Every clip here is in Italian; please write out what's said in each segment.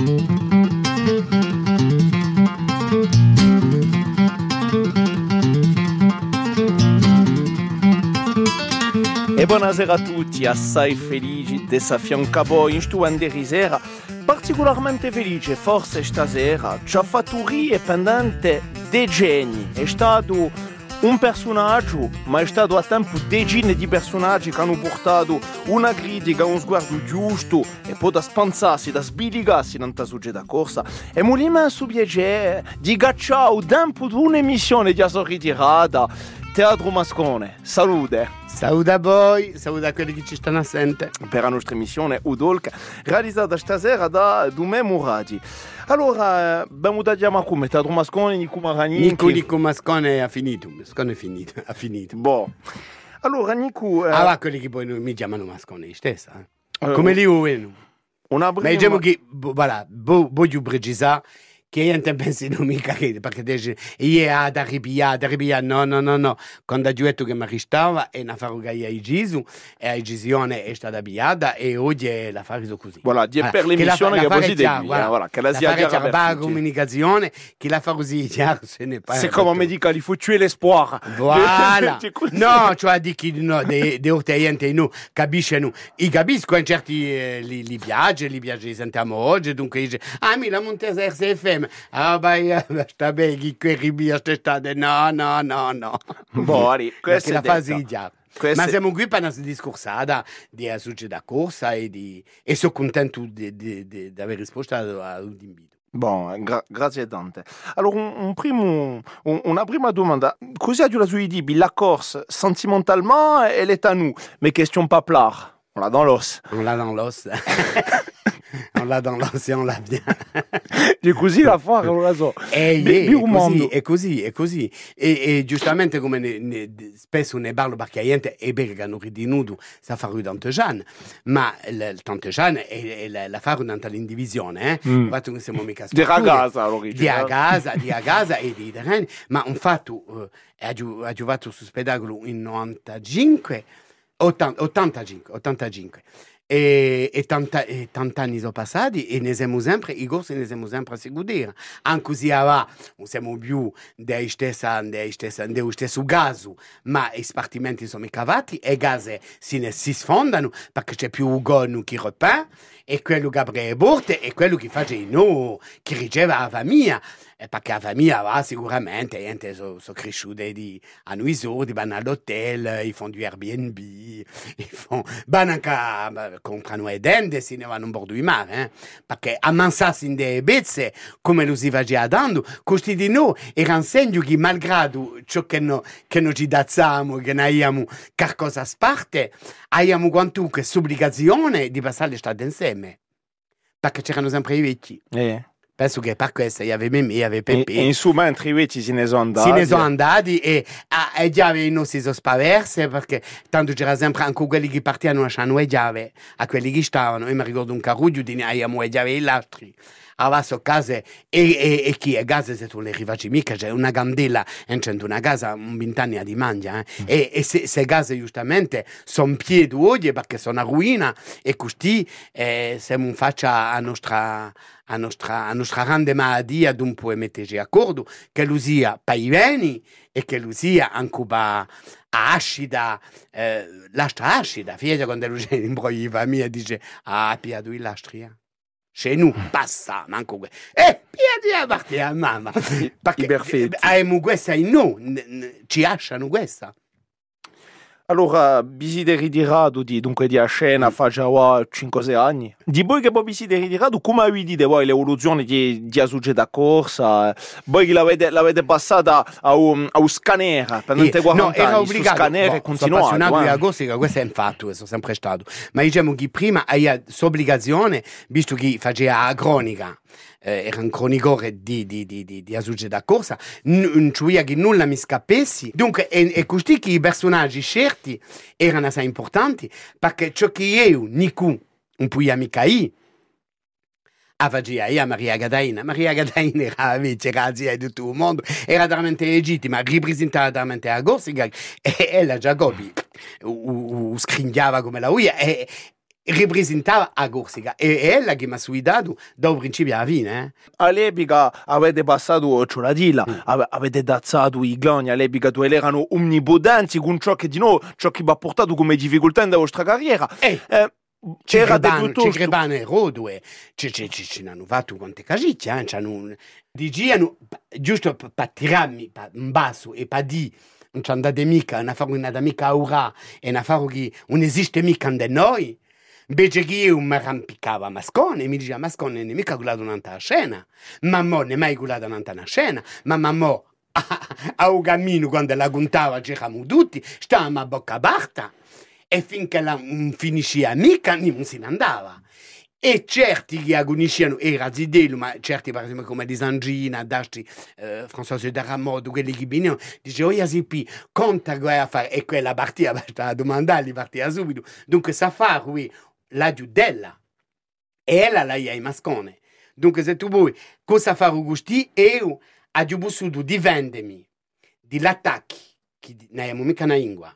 E buonasera a tutti, assai felici di affiancare in stu di sera, particolarmente felice forse stasera, ci ha fatto rie pendente dei geni, è stato un personaggio, ma è stato a tempo decine di personaggi che hanno portato una critica, un sguardo giusto e poi da spansarsi, da sbiligarsi in tanta da corsa. E mi messo piacere di gacciare tempo di un'emissione di Aso ritirata, Teatro Mascone. Salute! Saluda a voi, saluda a quelli che ci stanno assente. Per la nostra emissione Udolk, realizzata stasera da Dume Muradi. Allora, abbiamo da chiamare come Teatro Mascone, Nico Maragni. Nico, Nico Mascone ha finito, Mascone è finito, ha finito. Boh. Allora, Nico... Eh... Ah, quelli che poi mi chiamano Mascone stessa. Eh? Come li ueno. Una prima... Ma diciamo che, voilà, voglio precisare pensi non mica che perché dice io ad arrivia ad arrivia no no no no. Quando detto che mi restava e una faruga ai Gesù e la decisione è stata avviata e oggi la farò così. Voilà di per l'emissione che, così devi voilà, voilà, che la sia chiara la comunicazione che la fa così chiaro se ne parla c'est comme medical il faut tuer l'espoir voilà. No cioè di chi no de de no capisce no. I capisco in certi eh, li, li piace li piace sentiamo oggi dunque dice ah mi la Montesa RCFM problème. Ah bah, sta bene, chi ribia. No, no, no, no. Buoni, questa è la fase già. Queste... Ma siamo qui per una discorsata di da corsa e, di... e sono contento di, aver risposto all'invito. Bon, gra- grazie tante. Allora, un, un primo, un, una prima domanda. Così tu dit, la corse, sentimentalement, elle est à nous. Mais question pas plare. On l'a dans l'os. On l'a dans l'os. on l'a l'a bien. Di così la fa, non la so. E, è, è, così, è così, è così. E, e giustamente come ne, ne, spesso ne parlo perché la gente è che hanno ridinuto sa fare tante Jeanne, ma il tante Jeanne è, è, la fare tanta l'indivisione, eh? Mm. Fatto che siamo mica Di ragazza, Di ragazza, di ragazza e di terreni, ma un fatto, eh, ha giocato su spettacolo in 95 80, 85, 85. E, e, tanta, e tanti anni sono passati e ne siamo sempre, i corsi ne siamo sempre a seguire. Anche se non siamo più dello stesso, gas, ma i spartimenti sono cavati e i gas si, si sfondano perché c'è più un gonno che ripete e quello che apre le porte e quello che fa no, che riceve la famiglia. E perché la famiglia va sicuramente, gente sono so cresciute di, a noi sordi, vanno all'hotel, i fanno di Airbnb, i fanno, vanno anche, comprano le dende, se ne vanno in bordo di mare, eh? perché a mansarsi in delle bezze, come lo si faceva dando, questi di noi erano segni che malgrado ciò che, no, che noi ci dazziamo, che noi abbiamo qualcosa a parte, abbiamo quanto che obbligazione di passare l'estate insieme, perché c'erano sempre i vecchi. Eh. Penso che per questo gli aveva me, gli aveva Pepe. E, insomma, entri vecchi se ne sono andati. Se ne sono andati e, ah, e già non si sono spaverse perché tanto c'era sempre anche quelli che partivano a noi chiave, a quelli che stavano. Io mi ricordo un caruggio di abbiamo le chiave e l'altro. Avasso case e, e, e chi è case se tu le rifaci mica c'è una candela in una casa un vent'anni di mangia eh? mm. e, e se, se case giustamente sono piedi oggi perché sono a ruina e così eh, se non faccia a nostra a nostra, a nostra grande malattia può metterci d'accordo che lo sia per i beni e che lo sia anche per acida, eh, l'astra acida, figlia quando in broglia mia dice ah, piadu l'astria. Chez nous, passa, manco que. Eh, piedi a parte a mamma. Perché perfetti. Abbiamo questa in noi, ci lasciano questa. Allora, desideri di rado di, dunque di a scena fa già 5-6 anni. Di voi che poi desideri di rado, come avete voi l'evoluzione di, di Asuge da corsa? Voi che l'avete, l'avete passata a un, a un scanner per non te no, era obbligato. scanner no, e continuato. Sono appassionato di agostica, questo è un fatto, questo sempre stato. Ma diciamo che prima hai l'obbligazione, visto che faceva la cronica, eh, era un cronicore di, di, di, di, di da corsa, non cioè che nulla mi scappessi. Dunque, è, è così che i personaggi scelti erano assai importanti, perché ciò che io, Niku, un po' amica io, Avagia e a Maria Gadaina. Maria Gadaina era la c'era zia di tutto il mondo, era veramente legittima, rappresentava veramente la Corsica e ella già gobi, scrignava come la uia e, rappresentava a Corsica e è ella che mi ha suidato dal principio alla fine. Eh? All'epoca avete passato Cioladilla, mm. ave- avete dazzato i gloni, all'epoca tu erano omnipotenti con ciò che di noi, ciò che vi ha portato come difficoltà nella vostra carriera. Eh. Eh, C'era c'era di tutto. Crebane Rodue, ci ci- ci- ci hanno fatto quante casicce, eh? c'hanno, dicevano, giusto per tirarmi in basso e per dire non ci andate mica, non fare una mica aura e non fare che non esiste mica da noi, invece che io mi arrampicavo a Mascone mi diceva Mascone non è mica guardato un'altra scena, ma mo non è mai guardato un'altra scena, ma mamma a un cammino quando la contava c'eravamo tutti, stavamo a bocca aperta e finché la non finisce mica non se ne andava. E certi che agonisciano era Zidello, ma certi per esempio come di Sangina, Dasti, eh, François de Ramodo, quelli che venivano, dice, oh Yasipi, conta che vai a fare, e quella partiva, basta domandargli, partiva subito. Dunque sa fare, lui, la giudella, e ella la ia mascone. Dunque se tu vuoi, cosa fare Augusti, io ho bussuto di vendermi, di l'attacchi, che non abbiamo mica una lingua,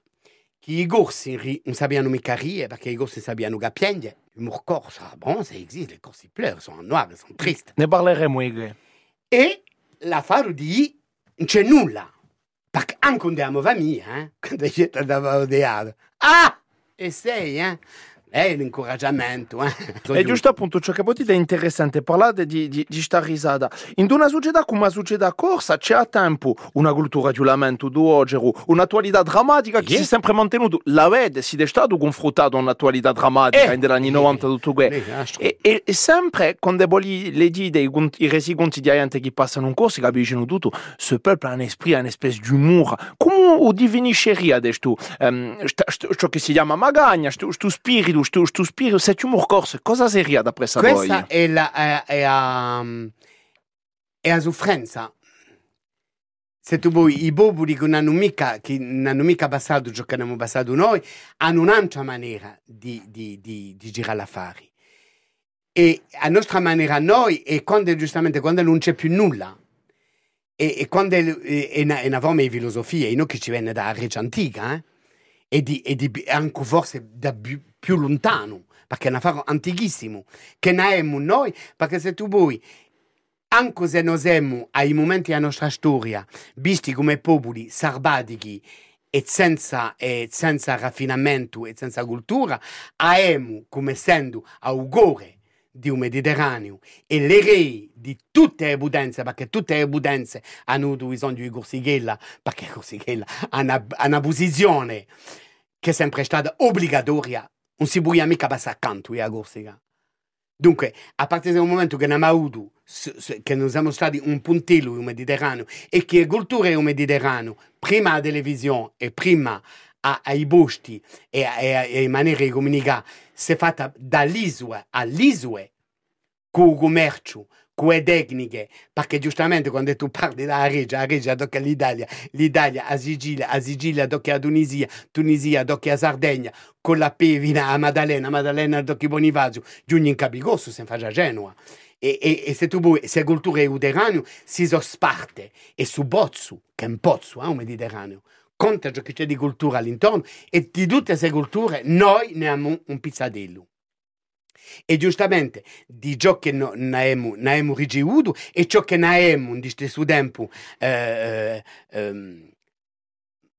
che i corsi ri- non sapevano mica ridere, perché i corsi sapevano che piangere. L'humour corse, ah bon, ça existe, les corsi pleurent, sono noirs, sono tristi. Ne parleremo, Igre. E la faro di non c'è nulla. Perché anche quando andiamo famiglia, eh? quando siete andava odiato. Ah! E sei, eh? È l'incoraggiamento, eh? E giusto appunto ciò che potete è interessante, parlate di, di, di sta risata. In una società come la società corsa c'è a tempo una cultura di lamento, di ogero, un'attualità drammatica che Sì. si è sempre mantenuta. La vede, si è stato confrontato un'attualità drammatica Eh. negli anni 90 tutto questo. Eh, astro. E, e, e sempre quando voi le dite i, i resi quotidiani che passano in corso, capiscono tutto, ce peuple ha un esprit, ha un'espèce d'humour. Come lo definisceria questo? Um, ciò che si chiama magagna, questo spirito, questo spirito, questo humor corso, cosa seria da voi? Questa è la, è, è a, è a soffrenza. Se tu vuoi, i popoli che non hanno mica, che non hanno mica passato ciò che abbiamo passato noi, hanno un'altra maniera di, di, di, di girare l'affari. E a nostra maniera noi, e quando giustamente quando non c'è più nulla, e, e quando è, è, è una, è una forma di filosofia, e noi che ci viene da Grecia antica, eh? e, di, e di, anche forse da più, più lontano, perché è un affare antichissimo, che abbiamo noi, perché se tu vuoi, anche se noi siamo ai momenti della nostra storia, visti come popoli sarbatici e senza, e senza raffinamento e senza cultura, abbiamo come essendo augure di un Mediterraneo e le rei di tutte le potenze, perché tutte le potenze hanno avuto bisogno di Corsighella, perché Corsighella ha una, una posizione che è sempre stata obbligatoria, non si può mica passare accanto a Corsica. Dunque, a partire dal momento che abbiamo avuto, che noi siamo stati un puntello nel Mediterraneo e che la cultura del Mediterraneo, prima la televisione e prima a- ai posti e alle maniere di comunicare, si è fatta dall'isola all'isola, con il commercio, le tecniche, perché giustamente quando tu parli della Regia, la Regia tocca l'Italia, l'Italia a Sicilia, a Sicilia tocca la Tunisia, Tunisia tocca la Sardegna, con la Pevina a Maddalena, Maddalena tocca Bonifacio, giugno in Capicosso, si fa a Genova. E, e, e se tu vuoi, se cultura è Mediterraneo, si sparte e su Bozzu, che è un pozzo, eh, un Mediterraneo, conta ciò che c'è di cultura all'intorno e di tutte queste culture noi ne abbiamo un pizzadello. E giustamente di ciò che no- ne abbiamo ricevuto e ciò che abbiamo di stesso tempo eh, eh, ehm,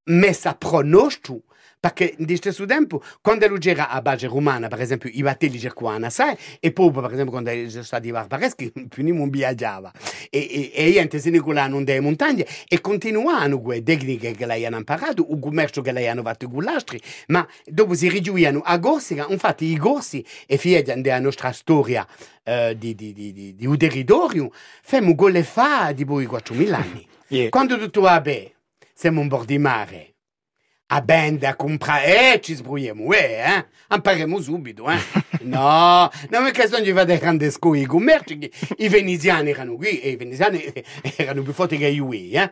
messo a pronosto perché di stesso tempo quando lui era a base romana per esempio i battelli cercavano sai e poi per esempio quando sono stati barbareschi più non viaggiava. E, e, e niente se ne colano delle montagne e continuavano quelle tecniche che lei hanno imparato il commercio che lei hanno fatto con l'astri ma dopo si rigiuivano a Corsica infatti i corsi e figlia della nostra storia eh, di, di, di, di, di un territorio famo con le fa di poi 4.000 anni. Yeah. quando tutto va bene siamo un bordo di mare a bende a comprare eh eh, eh impariamo subito eh no non è questione di fare grandi scuole i commerci che i veneziani erano qui e i veneziani erano più forti che io eh,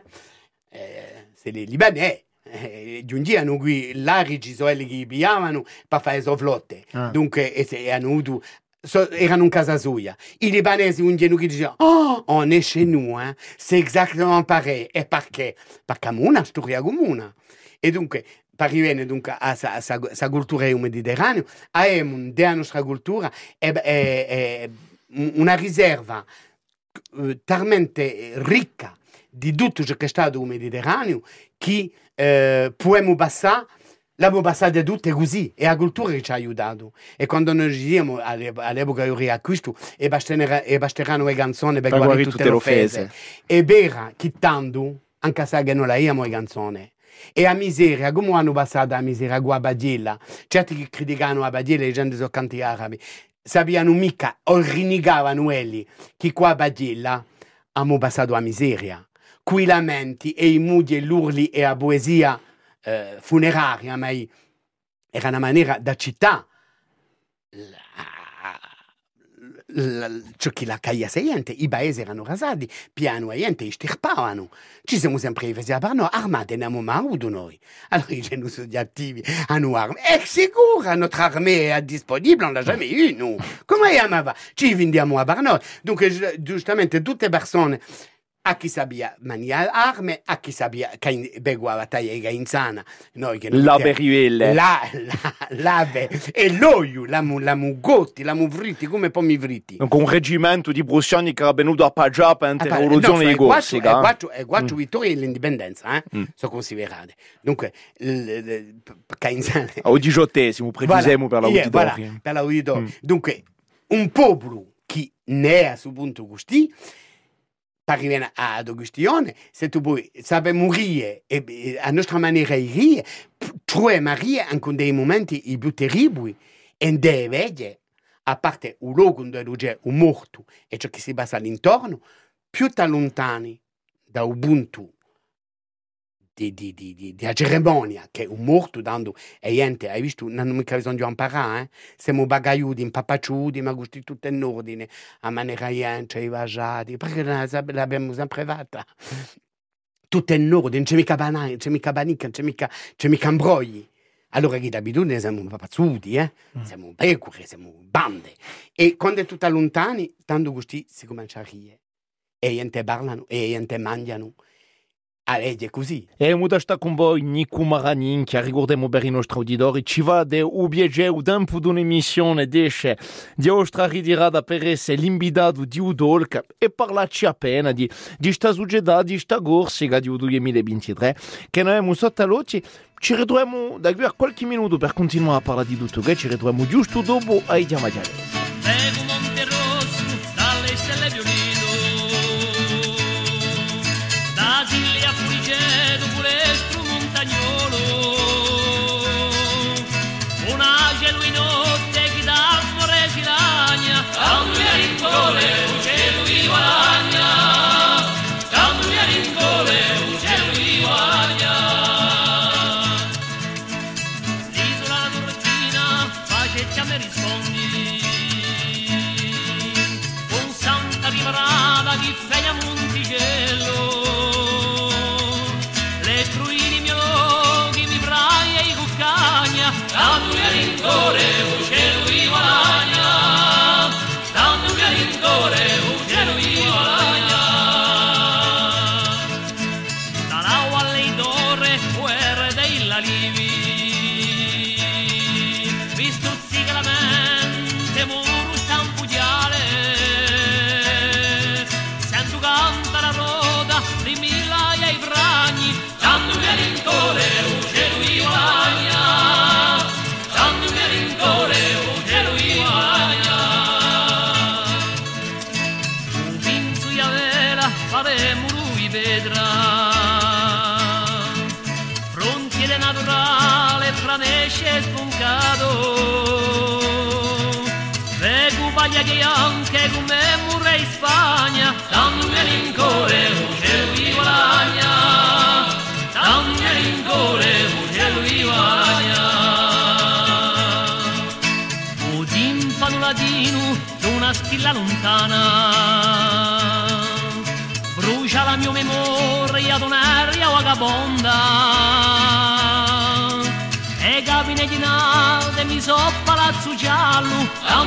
eh se i libanesi eh, giungevano qui là ci sono quelli che pigliavano per fare le flotte Ah. dunque e se hanno avuto so- erano in casa sua. I libanesi un giorno che dicevano, oh, on est chez nous, hein. c'est exactement pareil. E perché? Perché abbiamo una storia comune. E dunque, parivene dunque a sa, sa, sa cultura mediterranea, abbiamo della nostra cultura è, è, è una riserva eh, talmente ricca di tutto ciò che è stato il Mediterraneo che eh, possiamo passare L'abbiamo passata tutte così, è la cultura che ci ha aiutato. E quando noi diciamo all'epoca io riacquisto e, e basteranno le canzoni per, guarire tutte le offese. È vera che tanto, anche se non la abbiamo le canzoni, e a miseria, come hanno passato la miseria con la Badilla? Certi che criticano la Badilla, le gente sono canti arabi, sapevano mica o rinnegavano quelli che qua a Badilla hanno passato la miseria. Qui lamenti e i mudi e l'urli e la poesia eh, funeraria, ma era una maniera da città la caia seiente, i paesi erano rasati, piano e niente, stirpavano. Ci siamo sempre difesi a noi, armate ne abbiamo avuto noi. Allora i generi sono attivi, hanno armi. È sicuro, notre armée è disponibile, non l'ha jamais eu, nous. Come chiamava? Ci vendiamo a noi. Dunque, giustamente, tutte persone a chi sabia mania arme, a chi sabia che begua battaglia e insana. Noi che la berivelle. La, la, lave e l'oio, la, la mugotti, la muvriti, come poi mi vriti. Donc un reggimento di prussiani che era venuto a Paggia per la rivoluzione di Corsica. E quattro, e quattro mm. vittorie e l'indipendenza, eh? mm. sono considerate. Dunque, Cainzane... Al diciottesimo, precisiamo voilà, per l'auditorio. Yeah, voilà, per l'auditorio. Mm. Dunque, un popolo che ne è su punto così arriviamo ad Augustione, se tu vuoi sapere morire e a nostra maniera di ridere, trovi Maria anche dei momenti più terribili e deve a parte il luogo dove c'è un morto e ciò che si passa all'intorno, più lontani da Ubuntu di, di, di, di, di cerimonia che un morto dando e niente, hai visto, non mica bisogno di imparare, eh? siamo bagaiudi, impapacciudi, ma gusti tutto in ordine, a maniera niente, i vaggiati, perché l'abbiamo sempre fatta. Tutto in ordine, non c'è mica banana, non c'è mica banica, non c'è mica, c'è mica imbrogli. Allora che d'abitudine siamo papazzuti, eh? Mm. siamo pecore, siamo bande. E quando è tutto lontani, tanto gusti si comincia a ridere. E niente parlano, e niente mangiano. A legge così. E muda sta con voi Nico Maranin che riguardiamo per i nostri auditori ci va de obiege o tempo d'un'emissione desce di ostra ridirada per essere l'invidato di Udolca e parlarci appena di, di sta succedà di sta corsica di 2023 che noi abbiamo sottotaloti ci ritroviamo da qui a qualche minuto per continuare a parlare di tutto che ci ritroviamo giusto dopo ai Diamaggiare. Anche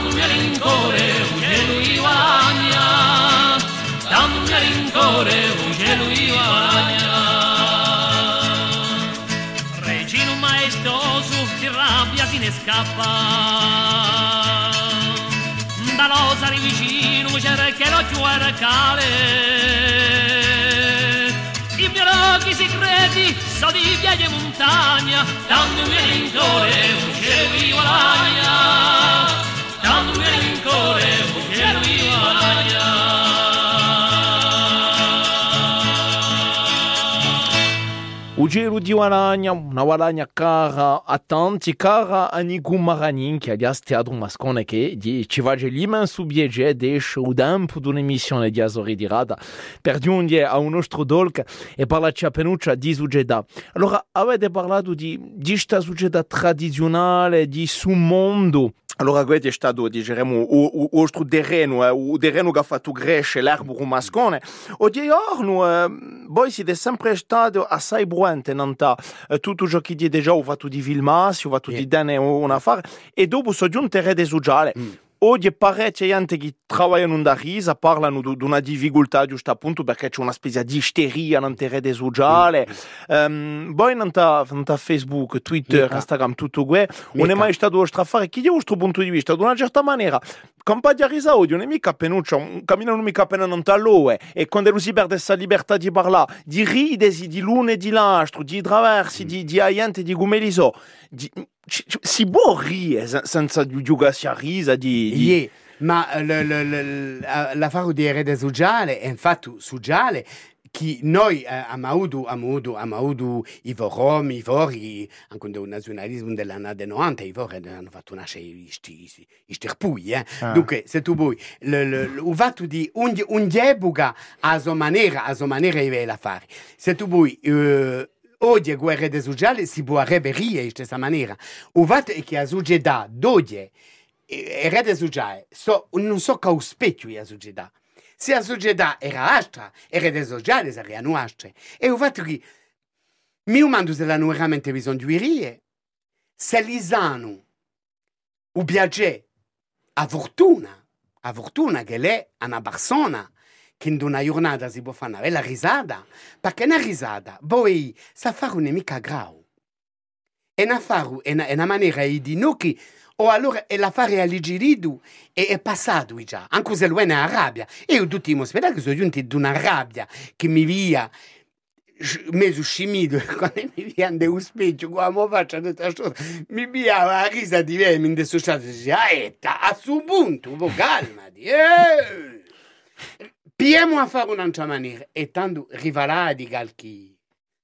dammi a rincore uccello di guadagna dammi a rincore uccello di guadagna regino mai che scappa. Da rosa di vicino cerca l'occhio arcale i miei occhi segreti so di e montagna. Dando un melincore un cielo di cara a tanti, cara a Nigu Maranin, che aliás teatro mascone che di ci va l'immenso biege desce o tempo d'un'emissione di Azori di Rada per giungere a un nostro dolc e parlarci a penuccia di suggetà. Allora, avete parlato di, di sta tradizionale, di su mondo, allora questo è stato, diciamo, o, o, o terreno, eh, o terreno che ha fatto crescere l'erbo mascone. O di giorno, eh, voi siete sempre stati assai buoni, non eh, tutto ciò che di già ho fatto di filmarsi, ho fatto yeah. di dare un affare, e dopo sono giunto a rete sociale. Mm. Oggi parecchie gente che lavorano da risa parlano di una difficoltà giusto appunto perché c'è una specie di isteria nella rete sociale. Um, poi non Facebook, Twitter. Instagram, tutto questo, non è mai stato straffare chi è il vostro punto di vista, di una certa maniera. Campagna risa oggi non è mica penuccia, camminano mica appena non talloe e quando lui si perde questa libertà di parlare, di ridere, di lune, di lastro, di traversi, mm. di, di aiente, di gumeliso, di, si può ridere senza giugarsi a risa di... di... Yeah. Ma l'affare di erede sociale è infatti sociale che noi eh, abbiamo avuto, abbiamo i voromi, i vori, anche il nazionalismo dell'anno 90, i vori hanno fatto nascere i sterpui. Eh? Ah. Dunque, se tu vuoi, il fatto di un'epoca a sua maniera, a sua maniera di fare. Se tu vuoi... Eh, oggi guerre sociali si può reperire in questa maniera. Fatto è che la società d'oggi e rete sociale so, non so che specchio la società. Se la società era altra, le rete sociali sarebbero altre. E fatto che mi umano se hanno veramente bisogno di rie, se li sanno il piacere, a fortuna, a fortuna che lei è una persona che in una giornata si può fare una bella risata, perché una risata poi sa fare un'amica grau. È una, faru, è una, una maniera di noi o allora è l'affare alleggerito e è passato già, anche se lui è una rabbia. E io tutti i spettacoli sono giunti ad una rabbia che mi via mezzo scimido quando mi via un specchio come faccio questa cosa mi via la risa di me mi indessociato e dice a suo punto calmati eh. Piemo a fare un'altra maniera e tanto rivalati calchi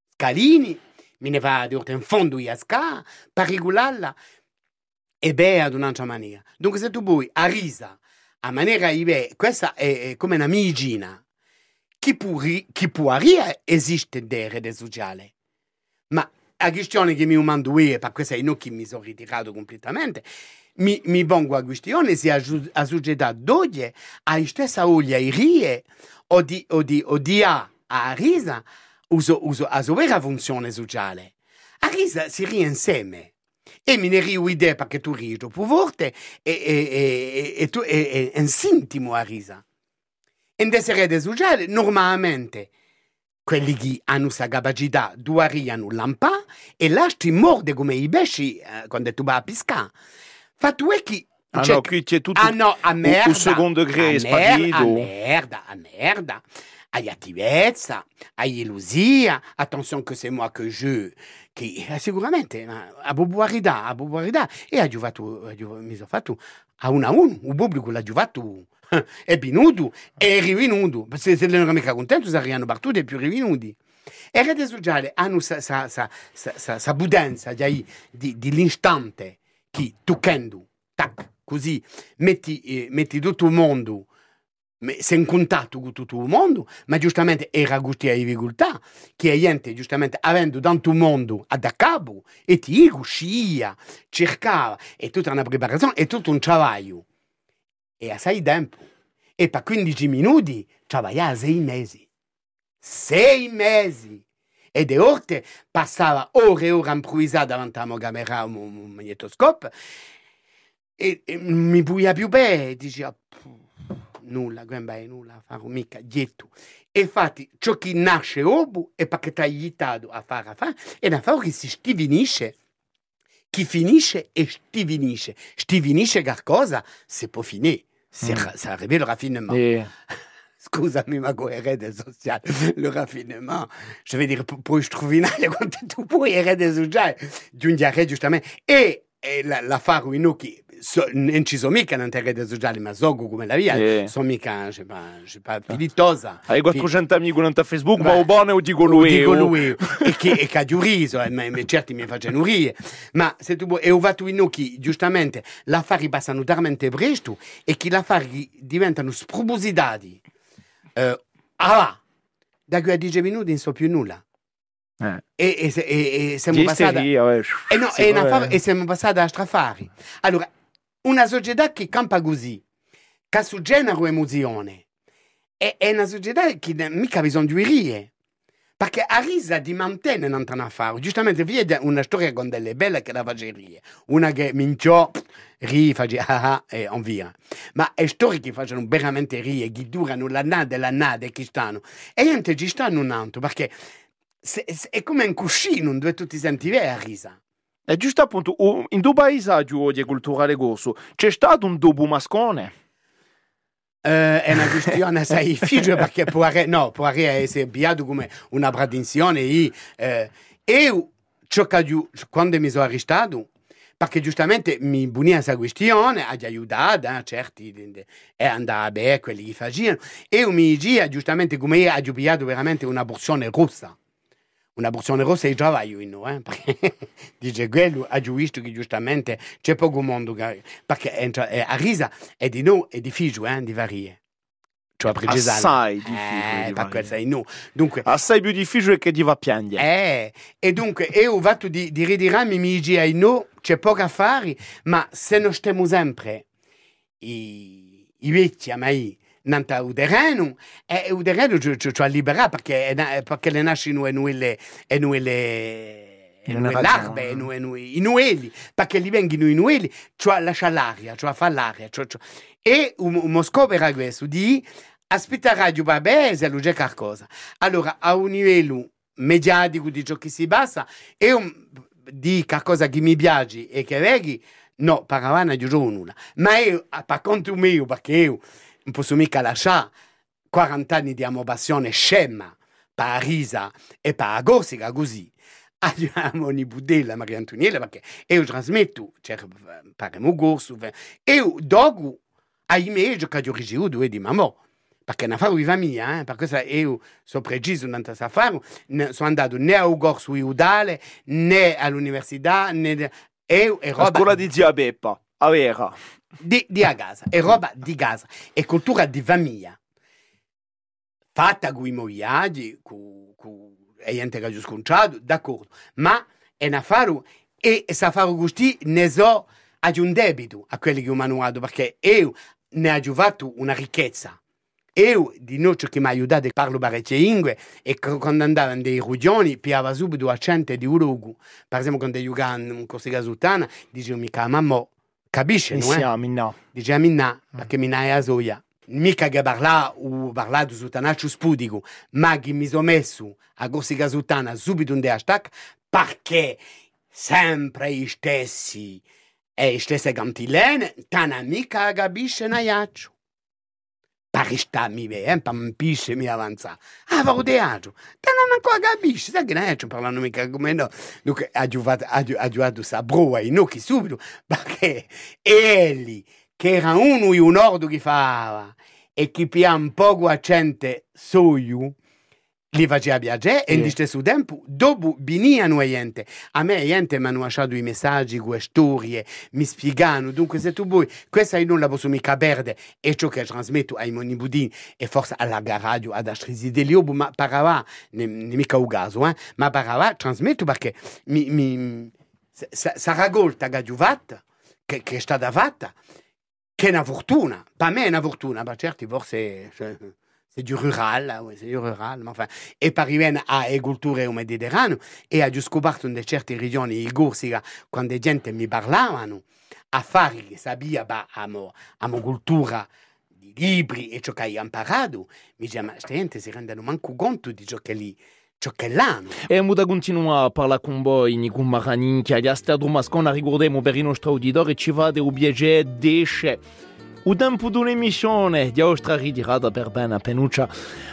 scalini me ne va in fondo a sca per regolarla e beh ad un'altra maniera. Dunque se tu vuoi a risa, a maniera di beh, questa è, è come una migina, chi può, chi può arrivare esiste delle rete sociali. Ma la questione che mi mando io, per questo non che mi sono ritirato completamente, mi, mi pongo a questione se la società d'oggi ha la stessa voglia di rie o di, o di, o di ha a risa uso, uso a sua vera funzione sociale. A risa si rie insieme e mi ne rio idea perché tu ridi più forte e, e, e, e tu è un sintimo a risa. In queste reti sociali, normalmente, quelli che hanno questa capacità duariano lampa e lasci morde come i pesci eh, quando tu vai a pescare. Fatto è che Ah no, qui c'è tutto ah no, a merda, un secondo gré sparito. A merda, a merda. Hai attivezza, hai illusia. Attenzione che c'est moi que je che eh, sicuramente a popolarità, a popolarità e ha giocato, mi sono fatto a uno a uno, il pubblico l'ha giocato, è venuto e è rivenuto, se, se non erano mica contenti sarebbero partiti e più rivenuti. E le reti sociali hanno questa budenza di, di, di l'istante che toccando, tac, così metti, eh, metti tutto il mondo sei in contatto con tutto il mondo, ma giustamente era questa difficoltà che la gente, giustamente, avendo tanto mondo a da capo, e ti riusciva, cercava, e tutta una preparazione, e tutto un lavoro. E a sei tempo. E per 15 minuti lavorava sei mesi. Sei mesi! E de orte passava ore e ore improvvisate davanti a una camera, un magnetoscopo, e, e mi buia più bene, diceva nulla, è nulla, fare mica dietro. E infatti ciò che nasce obu è perché aiutato a fare a fare, è una fare che si stivinisce, chi finisce e sti finisce. Sti finisce qualcosa, se può finire. C'est Mm. ça révèle le raffinement. Eh, Scusami, ma erede sociale, le raffinement. Je veux dire, poi strovinare quando tu puoi erede sociale, giungere giustamente. E, e la, la faro in occhi, so, non ci sono mica rete sociale, ma so come la via, Eh. sono mica, pas, je sais pas, filitosa. Hai 400 amici Facebook, Beh, ma o buono o dico lui. Dico o- lui, e che, e che ha riso, e, ma- e certi mi facciano. Ma se tu vuoi, e ho fatto in occhi, giustamente, l'affari passano talmente presto e che l'affari diventano spropositati. Eh, ah, da qui a 10 minuti non so più nulla. Eh. E, e, e- e siamo passati... eh. E, no, Sì, e, fa- e siamo passati a strafari. Allora, una società che campa così, che su genere emozione, è, è una società che mica ha bisogno di rie. Perché a risa ti mantiene in un affare. Giustamente, vedi una storia con delle belle che la face rie. Una che minchiò, ri, face ah ah e on via. Ma è storie che facciano veramente rie, che durano l'annata e l'annata e che stanno. E niente, ci stanno un altro, perché se- se- è come un cuscino dove tu ti senti bene a risa. E giusto appunto, in due paesaggi di culturale corso c'è stato un dopo mascone. Eh, è una questione assai difficile perché può, no, può essere avviato come una tradizione. E eh, io, ciò che io- quando mi sono arrestato, perché giustamente mi bunia questa questione, ha aiutato, eh, certi, e andava bene quelli che facevano, e mi dicevo, giustamente, come io ho pigliato veramente una porzione rossa. Una porzione rossa già io in noi, eh, perché dice quello, ha visto che giustamente c'è poco mondo, perché entra, eh, a risa è di noi, è difficile, eh, di varie. Cioè, precisare. Assai difficile Eh, di per noi. Dunque, Assai più difficile che ti va a piangere. eh, e dunque, io ho fatto di, di ridirarmi, mi dice, ai no, c'è poco a fare, ma se non stiamo sempre i, i vecchi a mai nanta il terreno, e il terreno ci, ci, ci ha liberato perché, perché le le, e noi le e ha l'arbe, e noi, noi, i nueli, perché li vengono i nueli, cioè lascia l'aria, cioè fa l'aria. Cioè, cioè. E un, un scopo era questo, di aspettare di vabbè se lo c'è qualcosa. Allora, a un livello mediatico di ciò che si basa, e un, di qualcosa che mi piace e che vedi, no, paravana di nulla. Ma io, per conto mio, perché io non posso mica lasciare 40 anni di ammobazione scema, per risa e per Corsica così. Abbiamo una budella Maria Antoniella perché io trasmetto, cioè, parliamo corso, io dopo, ahimè, io ho ricevuto due di mamma. Perché ne farò di famiglia, eh? per questo io sono preciso questo affare, ne- sono andato né a un corso iudale, né all'università, né... Io e La roba scuola di zia Beppa, a vera. di, di a casa, è roba di casa, è cultura di famiglia. Fatta con i viaggi, con, con e gente che ha sconciato, d'accordo, ma è un affare e se affare così ne so ha un debito a quelli che ho manuato perché io ne ho fatto una ricchezza. Io di noce che mi ha aiutato parlo parecchie lingue e quando andavo in dei riunioni piava subito accento di urugu. Per esempio quando giocavo in Corsica Sultana dicevo mica mamma capisce, no? Eh? No. Dice minna, perché minna è a soia. Mica che parla o parlato su tanaccio spudico, ma che mi sono messo a Corsica Sultana subito un hashtag perché sempre gli stessi e le stesse cantilene, tana mica capisce naiaccio. Per starmi bene, per non pisce mi avanza. Ah, vado teatro. Tana manco capisce, sai che naiaccio parlano mica come no. Dunque, ha giovato, ha gio- ha giovato sa broa in occhi subito, perché egli, che era uno e un ordo che fa e che pia un poco accente soiu, li faceva piacere e allo stesso tempo dopo venivano gente a me gente mi hanno lasciato i messaggi le storie mi spiegano dunque se tu vuoi questa io non la posso mica perdere e ciò che trasmetto ai miei nipotini e forse alla radio ad Astrisi di Liobo ma parava ne, ne mica un caso eh, ma parava trasmetto perché mi, mi, sa- sa- sa raccolta che che, che è stata fatta che è una fortuna. Per me è una fortuna per certi forse cioè, c'est du rural, là, ouais, c'est du rural, ma enfin, e per arrivare a agricoltura mediterraneo e ho scoperto in certe regioni in Corsica, quando gente mi parlavano, affari che sapeva, ba, amo, amo cultura di libri e ciò che hai imparato, mi diceva, ma questa gente si rendono manco conto di ciò che lì, ciò che l'hanno. E muda continua a parlare con voi, ni con Maranin, che agli Teatro Mascona ricordiamo per i nostri auditori, ci va de obiege desce. O tempo d'un'emissione di nostra ritirata per bene Penuccia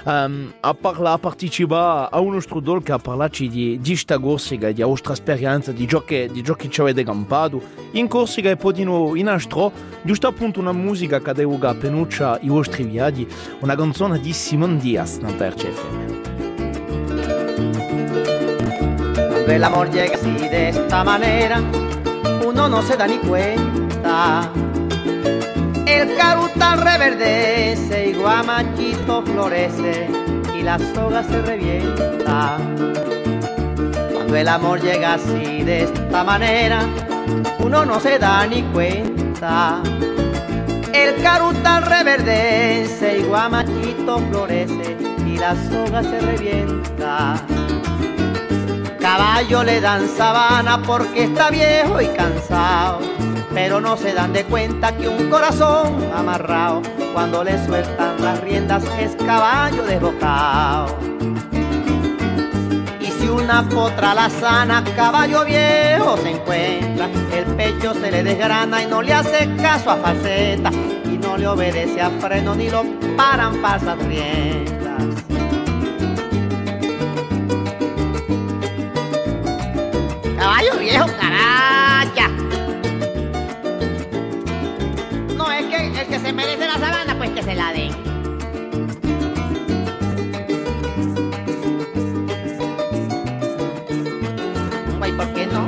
um, a parlare, a partecipare a un nostro dol che ha parlato di, di sta corsica, di nostra esperienza, di giochi, di giochi che ci avete campato. In corsica e poi di nuovo in astro, giusto appunto una musica che devo a Penuccia i vostri viaggi, una canzone di Simon Diaz, RCFM. Cuando el amor llega así de esta manera, uno no se da ni cuenta. El carutal reverdece y guamachito florece y la soga se revienta. Cuando el amor llega así de esta manera, uno no se da ni cuenta. El carutal reverdece y guamachito florece y la soga se revienta. Caballo le dan sabana porque está viejo y cansado, pero no se dan de cuenta que un corazón amarrado, cuando le sueltan las riendas es caballo desbocado. Y si una potra la sana, caballo viejo se encuentra, el pecho se le desgrana y no le hace caso a falseta, y no le obedece a freno ni lo paran falsas riendas. Merece la sabana, pues que se la den. Güey, ¿por qué no?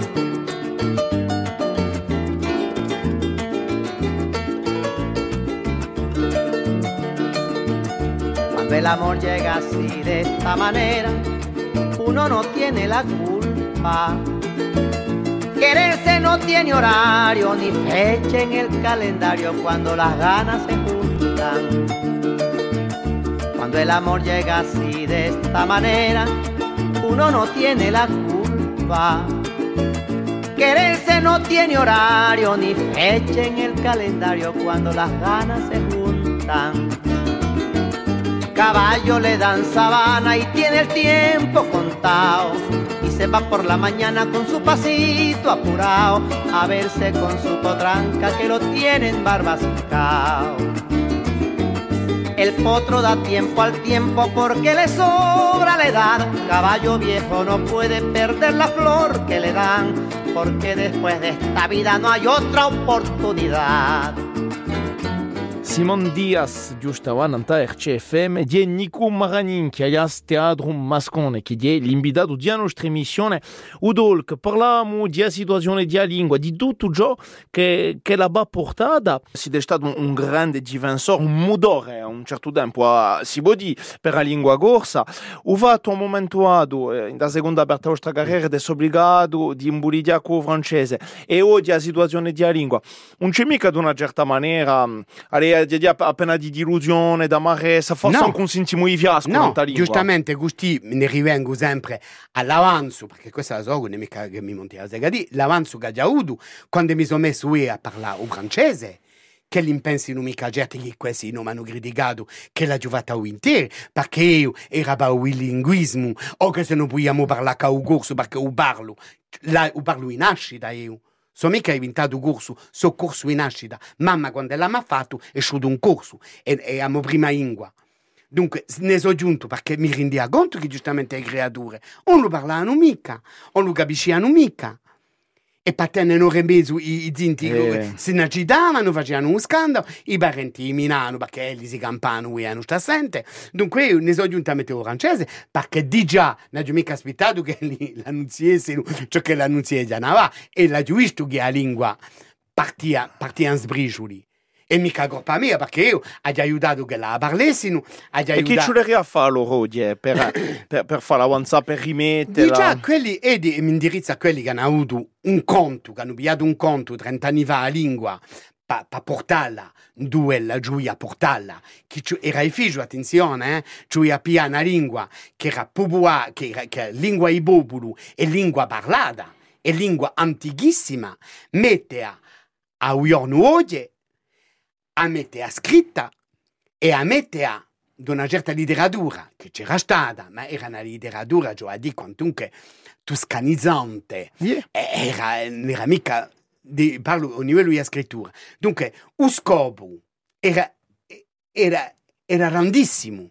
Cuando el amor llega así de esta manera, uno no tiene la culpa. Quererse no tiene horario ni fecha en el calendario cuando las ganas se juntan. Cuando el amor llega así de esta manera, uno no tiene la culpa. Quererse no tiene horario ni fecha en el calendario cuando las ganas se juntan. Caballo le dan sabana y tiene el tiempo contado se va por la mañana con su pasito apurado a verse con su potranca que lo tienen barbascao. El potro da tiempo al tiempo porque le sobra la edad. Caballo viejo no puede perder la flor que le dan porque después de esta vida no hay otra oportunidad. Simon Diaz, giusto avanti RCFM, di Nico Maranin, che ha teatro mascone, che è l'invitato di nostra emissione, Udolk, parliamo di situazione di lingua, di tutto ciò che, che la va portata. Si è stato un, un grande difensore, un motore a un certo tempo, a, si può dire, per la lingua corsa. Ho fatto un momento ado, eh, nella seconda parte della nostra carriera, di essere obbligato di imburidiare con francese. E oggi la situazione di lingua non c'è mica di una certa maniera, alle di, di appena di delusione, d'amarezza, forse No. anche un sentimo di fiasco No, giustamente così ne rivengo sempre all'avanzo, perché questa la so, non è mica che mi monti a Zegadi, l'avanzo che già avuto, quando mi sono messo io a parlare il francese, che l'impensi non mica certi che questi non mi hanno criticato che la giovata intera, perché io era per il linguismo, o che se non vogliamo parlare con il corso, perché io parlo, la, io parlo in nascita io. So mica inventato corso, so corso in nascita. Mamma quando l'ha fatto è sciuto un corso e, e amo prima lingua. Dunque ne sono giunto perché mi rendia conto che giustamente le creature non lo parlavano mica, non lo capiscevano mica. E per te non remesso i, i zinti Eh. che si agitavano, facevano un scandalo, i parenti minano perché si campano e non sta assente. Dunque ne sono giunto a il francese perché di già non ho mica aspettato che li- l'annunziessero ciò che già non va e l'ho visto che la lingua partia, partia in sbricioli. E mica colpa mia perché io ho aiutato che la parlessino, ho già E chi ci aiutato... vorrebbe a fare loro die, per, per, per farla avanzare, per rimetterla? Già, quelli, e di- mi indirizza a quelli che hanno avuto un conto, che hanno pigliato un conto 30 anni fa a lingua, per portarla, due la a portarla, che era il figlio, attenzione, eh, giuia pia una lingua, che era pubua, che era che lingua ibobulu e lingua parlata, e lingua antichissima, mette a, a uiorno oggi, a mette a scritta, e a mette a di una certa letteratura che c'era stata, ma era una letteratura, cioè di quantunque toscanizzante, Yeah. e era, era mica, di, parlo a livello di scrittura. Dunque, lo scopo era, era, era grandissimo.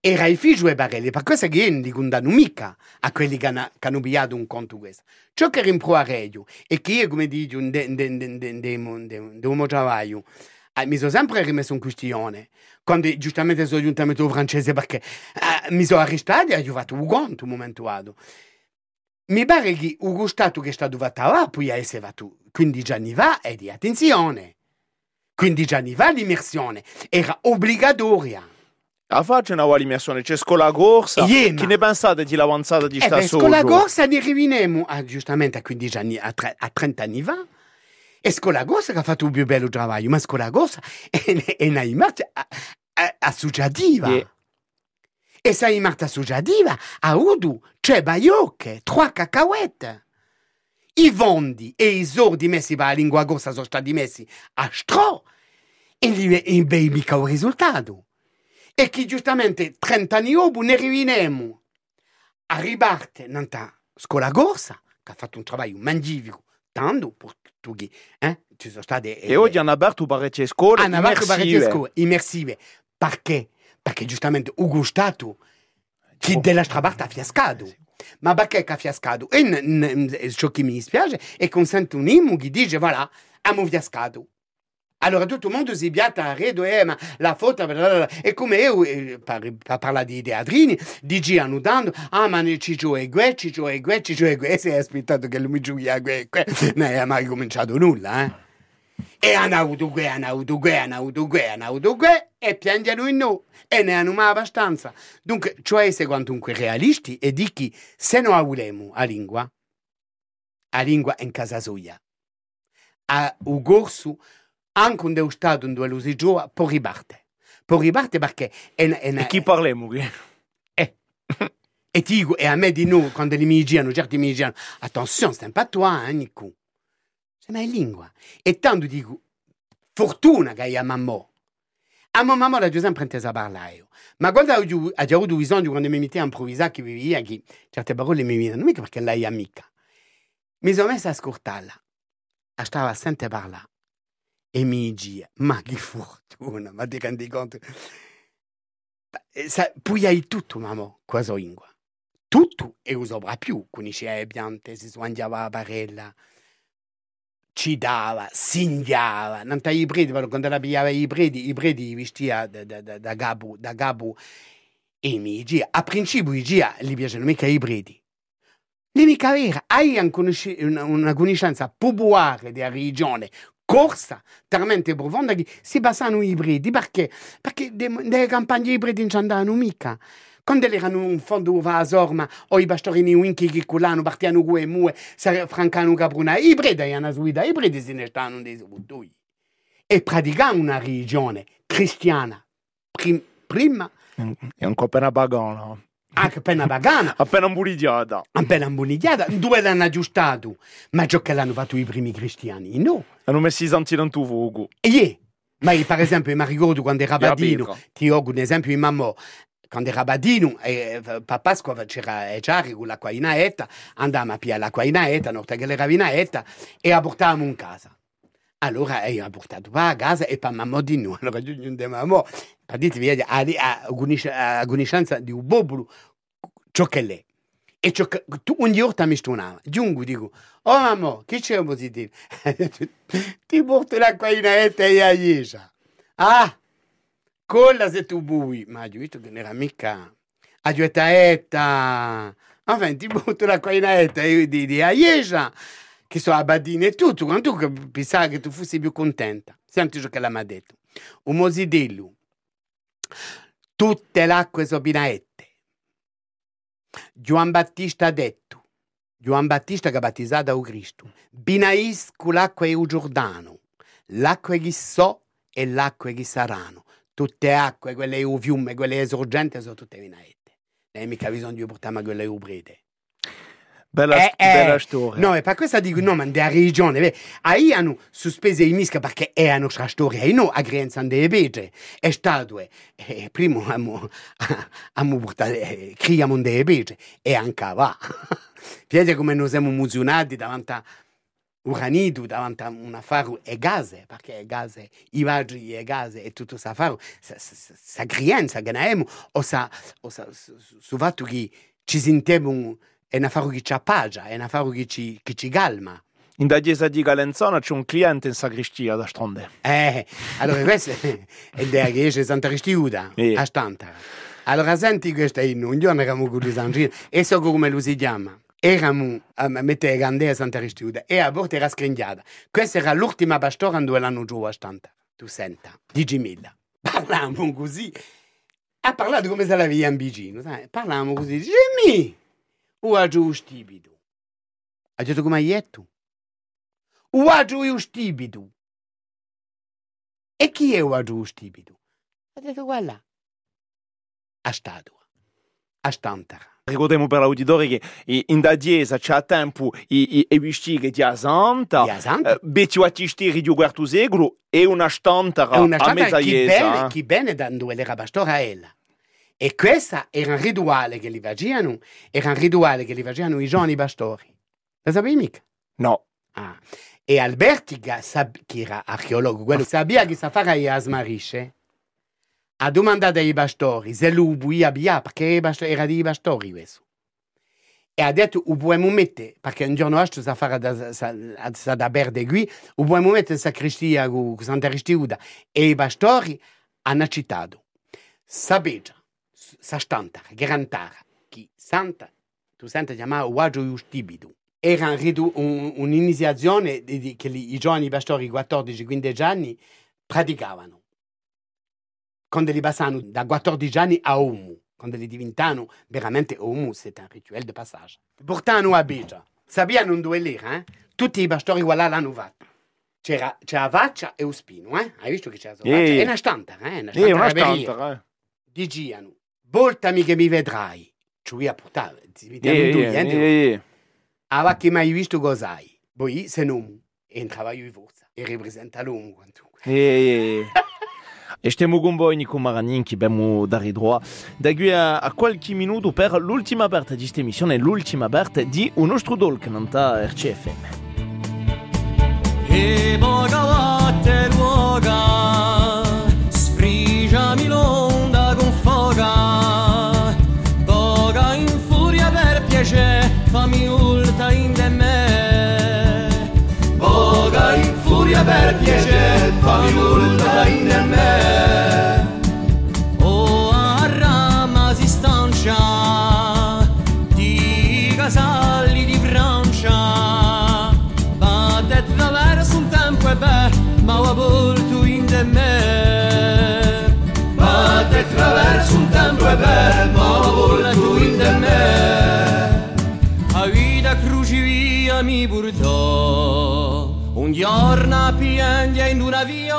Era il figlio di Barelli, per questo che io non dico danno mica a quelli che hanno, che hanno pigliato un conto questo. Ciò che rimproverei e che io, come dico, un de, de uomo travaglio, eh, mi sono sempre rimesso in questione, quando giustamente sono mettere francese perché eh, mi sono arrestato e fatto un conto un momento dato. Mi pare che il Stato che è stato fatto là, poi essere fatto 15 anni fa, e di attenzione. 15 anni fa l'immersione era obbligatoria. A faccia una vuole immersione, c'è scuola corsa. Ma- Che ne pensate di l'avanzata di E sta beh, solo? con la corsa ne riveniamo a, giustamente a 15 anni, a, tre- a 30 anni fa. E con la corsa che ha fatto il più bello lavoro, ma con la corsa è, è una immagine associativa. Yeah. E se immagine associativa ha avuto c'è baiocche, tre cacauette. I fondi e i soldi messi per la lingua corsa sono stati messi a stro e lì beh, mica un risultato. E che giustamente 30 anni dopo ne riveniamo a ribarte nella scuola corsa, che ha fatto un lavoro magnifico, tanto per tutti, eh? ci sono state... E oggi hanno aperto parecchie scuole hanno immersive. scuole immersive. Perché? Perché giustamente Ugo Stato, che Oh. della Strabarte ha fiascato. Ma perché ha fiascato? E ciò che mi dispiace è che sento un immo che dice, voilà, abbiamo fiascato. Allora tutto il mondo si piatta a redo, eh, ma la foto, e come io, eh, per parlare di teatrini, dici annotando, ah ma ne ciccio e gue, ciccio e gue, ciccio e e si è aspettato che lui mi giochi a gue, non è mai cominciato nulla, eh. E hanno avuto gue, hanno avuto gue, hanno avuto gue, hanno avuto gue, e piangono in noi, e ne hanno mai abbastanza. Dunque, cioè, se quantunque realisti, e di chi, se non avremo a lingua, a lingua in casa sua, a un corso, anche un dello Stato in dove lo si gioca, può ribarte. Può ribarte perché è, è una- E chi parliamo? qui? e ti dico, e a me di noi, quando li mi girano, certi mi girano, attenzione, stai pas toi, eh, Nico. Ma è lingua. E tanto dico, fortuna che hai a mamma. A mia mamma l'ho sempre intesa parlare. Ma quando ho già avuto bisogno, quando mi mettevo a improvvisare, che vivia, che certe parole mi venivano, mica perché lei è amica. Mi sono messa a ascoltarla. E stava sempre parlare. E mi dice, ma che fortuna, ma ti rendi conto? Eh, sa- Poi hai tutto, mamma, cosa lingua. Tutto e usava più, conosceva le piante, si mangiava la barella, ci dava, singiava, non i preti, quando la pigliava i preti, i preti vestia da, da, da, da capo, da capo e mi diceva, a principio diceva, gli piacciono mica i preti. Mica vera, hai un conosci- una, conoscenza popolare della religione corsa talmente profonda che si passano i preti, perché? Perché de- nelle campagne i preti non ci andavano mica. Quando erano in fondo a sorma o i pastorini winchi che culano partivano con le mue, francano capruna, i preti hanno suida, i preti se ne stanno dei svuttui. E praticavano una religione cristiana prim- prima, È un po' appena pagano. Anche appena pagana, Appena imburidiata. appena imbonigliata, dove l'hanno aggiustato, ma ciò che l'hanno fatto i primi cristiani, no. Hanno messo i santi in tuo fuoco. E yeah. ma per esempio, mi ricordo quando era birra. ti ho un esempio di mamma, quando era bambino, eh, per Pasqua c'era il Ciari con l'acqua in aetta, andavamo a pigliare l'acqua in aetta, volta che era in aetta, e la portavamo in casa. Allora io ho portato a casa e per mamma di noi, allora non devo mamma, vedi, a, a, a di un popolo, ciò che è. E ciò che, tu ogni volta mi stonava, giungo, dico, oh mamma, che c'è un positivo? Ti porto l'acqua in aetta e a Iesa. Ah, colla se tu bui, ma ho visto che non era mica, a etta, enfin, ti porto l'acqua in aetta e io di, a che sono a e tutto, quando tu pensavi che tu fossi più contenta. Senti ciò che l'ha detto. Un mosidello, tutte le acque sono pinaette. Gioan Battista ha detto, Gioan Battista che ha battezzato o Cristo, binaisco l'acqua e il Giordano, l'acqua che so e l'acqua che saranno. Tutte acque, quelle u fiume, quelle sorgenti, sono tutte pinaette. Non hai mica bisogno di portare quelle u prete. Bella, Eh, eh, bella storia. No, e per questo dico, no, ma della regione, beh, ahí hanno sospeso i misca perché è la nostra storia, e no, a Grenza delle bege, è stato, e prima abbiamo, abbiamo portato, eh, criamo delle bege, e anche va. Vedete come noi siamo emozionati davanti a Uranidu, davanti a un affare e gase, perché è gase, i vaggi e gase e tutto questo affare, sa grienza che abbiamo, o sa, o sa, su, su fatto che ci sentiamo è un affare che ci appaggia, è un affare che ci, che ci calma. In da chiesa di Galenzona c'è un cliente in sacristia da stronde. Eh, allora questo è della chiesa di Santa Cristiuda, a Stantara. Allora senti questo in un giorno eravamo con i Sangini, e so come lo si chiama. Eravamo a mettere le candele a Santa Cristiuda e a bordo era scringiata. Questa era l'ultima pastora dove l'hanno giù a Stantara. Tu senta, dici mille. Parlavamo così. Ha parlato come se la via in vicino, sai? Parlavamo così, Jimmy! Giù stupido. Ha detto come hai detto? O giù stupido. E chi è o giù stupido? Ha detto guarda. A statua. A Stantara. Ricordiamo per l'auditori che in da chiesa c'è tempo i, i, i vestiti di Santa, Di Santa. eh, Betti Wattisteri di quarto secolo e una stantara a mezza chi chiesa. bene, chi bene da dove era pastora ella. E questo era un rituale che li facevano, era un rituale che li facevano i giovani pastori. Lo sapevi mica? No. Ah. E Alberti, che era archeologo, quello sapeva che sa fare a smarisce, ha domandato ai pastori se lui buia via, perché era dei pastori questo. E ha detto, u possiamo mettere, perché un giorno altro sa fare da, sa, sa da berde qui, u possiamo mettere in sacristia con Santa Cristiuda. E i pastori hanno citato, sapete, sa stantara, garantara, che Santa, tu senti chiamare Uagio Justibidu. Era un un- un'iniziazione di- di- che i giovani pastori 14-15 anni praticavano. Quando li passavano da 14 anni a Omu, quando li diventavano veramente Omu, c'est un rituel de passage. Portavano a Beja, sapevano dove era, eh? tutti i pastori qua l'hanno fatto. C'era, c'era Vaccia e Uspino, eh? hai visto che c'era Vaccia? È una stantara, eh? Una È una stantara stantara. Eh. dicevano, voltami che mi vedrai. Cioè a portare, si mettevano in due, eh, niente. eh, eh. Aveva che mai visto cos'hai. Poi se non entrava io in forza e rappresenta l'uomo quantunque. Eh. E stiamo con voi Nico Maragnin che abbiamo dare droit da qui a, a qualche minuto per l'ultima parte di questa emissione, l'ultima parte di Un nostro dolc non ta RCFM. E boga piacere, fammi ulta in me. O a rama si stancia di casalli di Francia. Batte attraverso un tempo e beh ma ho volto in me. Batte attraverso un tempo e beh ma ho volto in me. A vita crocevia mi portò un giorno piangea in una viola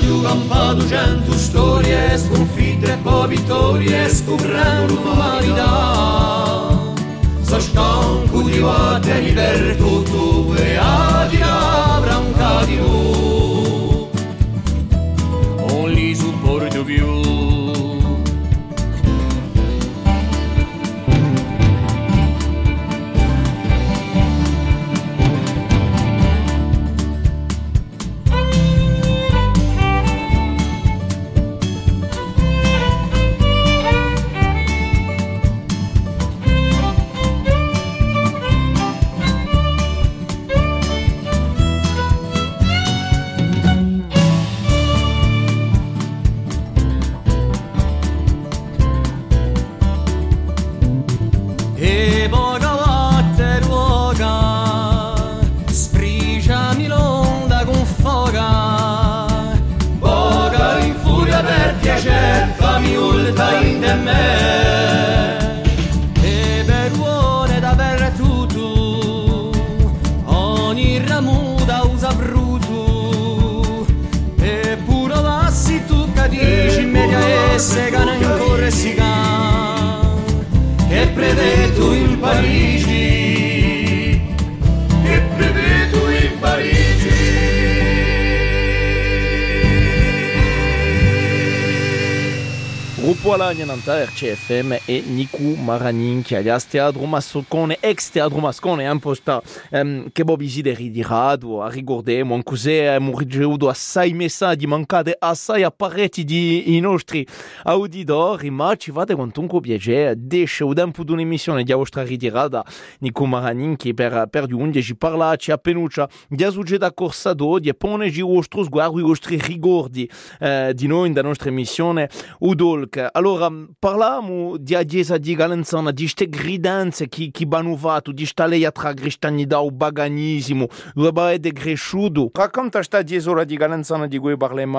Io campato cento storie sconfitte poi vittorie scoprendo l'umanità Sono stanco di battermi per tutto e a dire branca di e se gana in corre si che prevede tu in Parigi. Alagna Nanta RCFM e Niku Maraninchi alias Teatro Mascone, ex Teatro Mascone, un po' sta um, che bobisi de ridirato, a ricordemo, un cos'è abbiamo ricevuto assai messaggi mancate assai apparecchi di i nostri auditori, ma ci fate quantunque piacere, desce un tempo di un'emissione di vostra ritirata Niku Maraninchi per, per di 11 parlaci a penuccia di succeda corsa d'odi e ponegi i vostri sguardi, i vostri ricordi eh, di noi, da nostra emissione Udolk. Allora, parliamo di Adiesa di Galenzana, di queste gridanze che, che hanno fatto, di questa lei tra cristianità o baganismo, dove è cresciuto. Racconta questa Adiesa di Galenzana di cui parliamo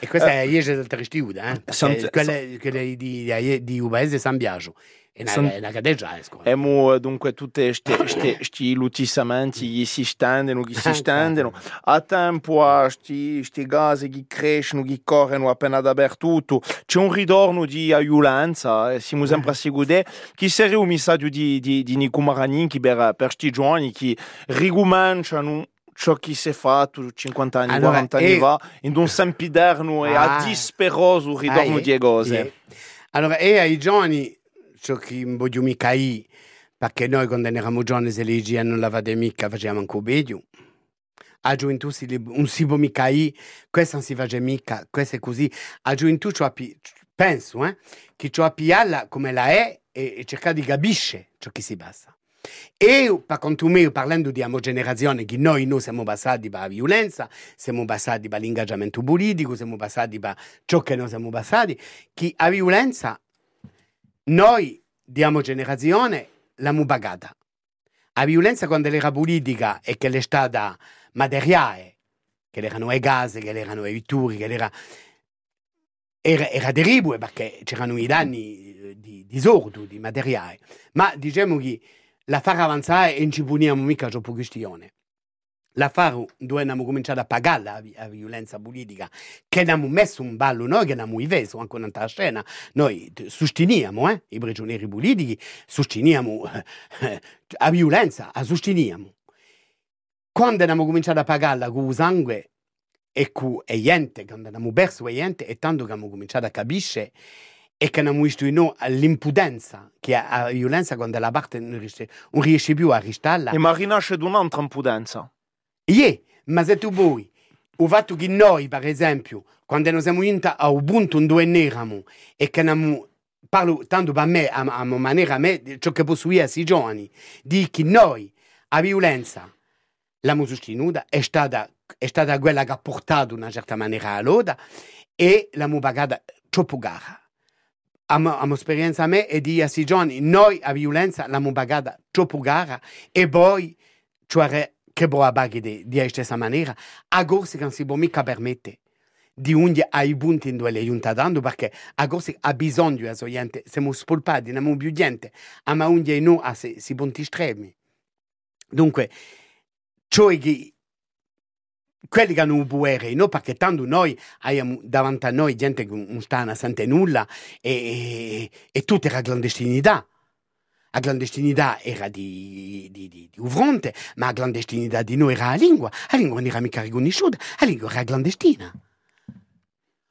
E questa è Iese del Tristiuda, eh? Quelle, quelle di, di, di Ubaese San Biagio. E una, Sant- una gadeggia, esco. Emo dunque tutti questi lutissamenti che si stendono, che si stendono, a tempo a questi gas che crescono, che corrono appena dappertutto, c'è un ritorno di violenza, e siamo sempre sicuri che sarebbe un messaggio di, di, di Nico Maranin per, per questi giovani che ricominciano ciò che si è fatto 50 anni, Allora, 40 anni e- fa, in un sempiderno e Ah. a disperoso ritorno Ah, di cose. eh. Allora, e ai giovani, che non voglio mica io, perché noi quando eravamo giovani se leggi non lavate mica, facevamo anche meglio. A gioventù si, non si può mica io, questo non si fa mica, questo è così. A gioventù penso, eh, che ci pialla come la è e, e cercare di capisce ciò che si passa. E per conto mio, parlando di generazione, che noi non siamo passati per la violenza, siamo passati per l'ingaggiamento politico, siamo passati per ciò che noi siamo passati, che la violenza noi diamo generazione l'abbiamo pagata. La violenza quando era politica e che è stata materiale, che erano i gas, che erano i vittori, che era, era, era terribile perché c'erano i danni eh, di disordine, di materiale. Ma diciamo che la far avanzare e non ci puniamo mica troppo questione. La far dove abbiamo cominciato a pagare la, la violenza politica, che abbiamo messo un ballo noi, che abbiamo visto anche in scena, noi sosteniamo eh, i prigionieri politici, sosteniamo eh, la violenza, la sosteniamo. Quando abbiamo cominciato a pagarla con il sangue e con il niente, quando abbiamo perso il niente, è tanto che abbiamo cominciato a capire e che abbiamo visto in noi l'impudenza, che la la violenza quando la parte non riesce, non riesce più a ristarla. E ma rinasce un'altra impudenza. Yeah, ma se tu vuoi, il fatto che noi, per esempio, quando siamo in a Ubuntu dove eravamo e che abbiamo, parlo tanto per me, a, a maniera a me, ciò che posso dire a questi giovani, di che noi, la violenza, l'abbiamo sostenuta, è stata, è stata quella che ha portato in una certa maniera a loda e l'abbiamo pagata troppo cara. Abbiamo abbiamo esperienza a me e di a questi giovani, noi la violenza l'abbiamo pagata troppo cara e poi, cioè, che può pagare di, la stessa maniera, a corsi che si può mica permettere di unire ai punti in dove le giunta dando perché a corsi ha bisogno di sua gente, siamo spolpati, non abbiamo più niente, ma unire noi a si, si punti estremi. Dunque, cioè che quelli che hanno potere, no? perché tanto noi abbiamo davanti a noi gente che non sta a sente nulla e, e, e tutta era clandestinità. La clandestinità era di, di, di, di un fronte, ma la clandestinità di noi era la lingua. La lingua non era mica riconosciuta, la lingua era clandestina.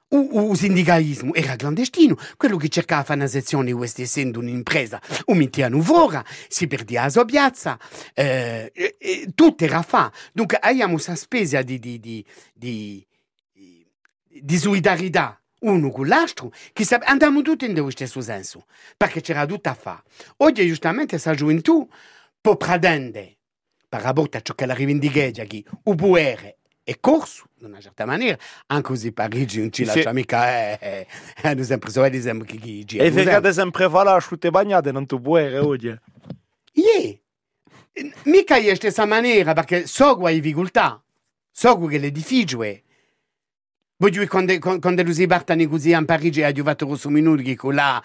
O, o sindicalismo era clandestino, quello che cercava fare una sezione, questo essendo un'impresa, un mettiano fuori, si perdeva la sua piazza, eh, e- e tutto era fa. Dunque abbiamo questa spesa di, di, di, di solidarietà uno con l'altro, che sap- andiamo tutti in lo stesso senso, perché c'era tutto a fare. Oggi giustamente questa gioventù può pretendere, per rapporto a ciò che la rivendica, che il potere è corso, in una certa maniera, anche se Parigi non ci Sì. lascia mica, eh, eh, hanno sempre so di sempre che chi gira. E perché sempre fa la asciutte bagnate non tu puoi oggi. Yeah. Mica è stessa maniera, perché so hai difficoltà, so che l'edificio è. Voglio dire, quando, quando lo si partono così a Parigi, ha giovato questo minuto che là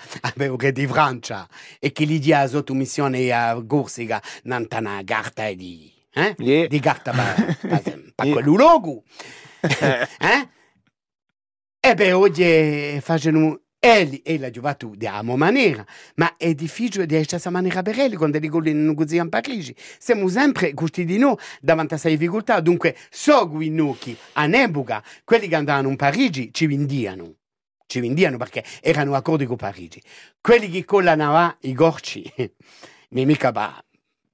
che di Francia e che gli dia sotto missione a Corsica, non t'ha una carta di, eh? Yeah. di carta per, per, per Yeah. luogo. eh? E beh, oggi facciano Eli e l'ha giovato di amo maniera, ma è difficile di stessa maniera per lui quando li gollinano così a Parigi. Siamo sempre questi di noi davanti a questa difficoltà, dunque so che a un'epoca quelli che andavano in Parigi ci vendiano. ci vendiano perché erano accordi con Parigi. Quelli che collano i gorci, mica pa,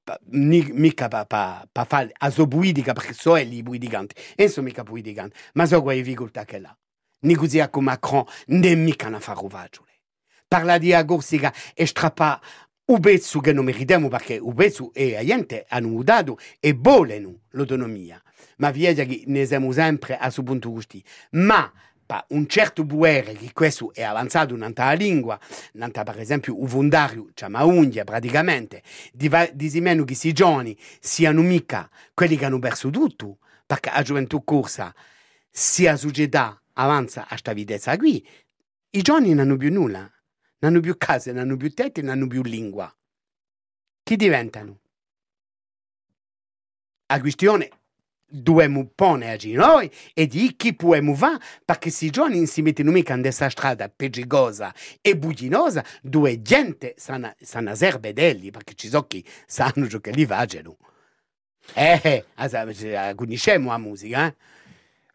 pa, mica pa, pa, pa fare a so buidica perché so è lì buidicanti, e so mica buidicanti, ma so quelle difficoltà che là. Così con Macron, ne mica na fare Parla di agorsica e strappa o pezzo che non meritiamo perché o pezzo e la gente hanno dato e vogliono l'autonomia. Ma vedi che ne siamo sempre a suo punto gusti. Ma pa un certo buere che questo è avanzato in un'altra lingua, nanta per esempio un vondario, chiama unghia praticamente, di, di meno che si giovani siano mica quelli che hanno perso tutto, perché la gioventù corsa, sia la società avanza a questa videzza qui, i giovani non hanno più nulla non hanno più case, non hanno più tetti, non hanno più lingua. Chi diventano? La questione dobbiamo pone a noi e di chi possiamo fare perché se i giovani si mettono mica in questa strada peggigosa e bugginosa dove gente sanno sana serbedelli perché ci sono chi sanno ciò che li facciano eh, eh conosciamo la musica eh?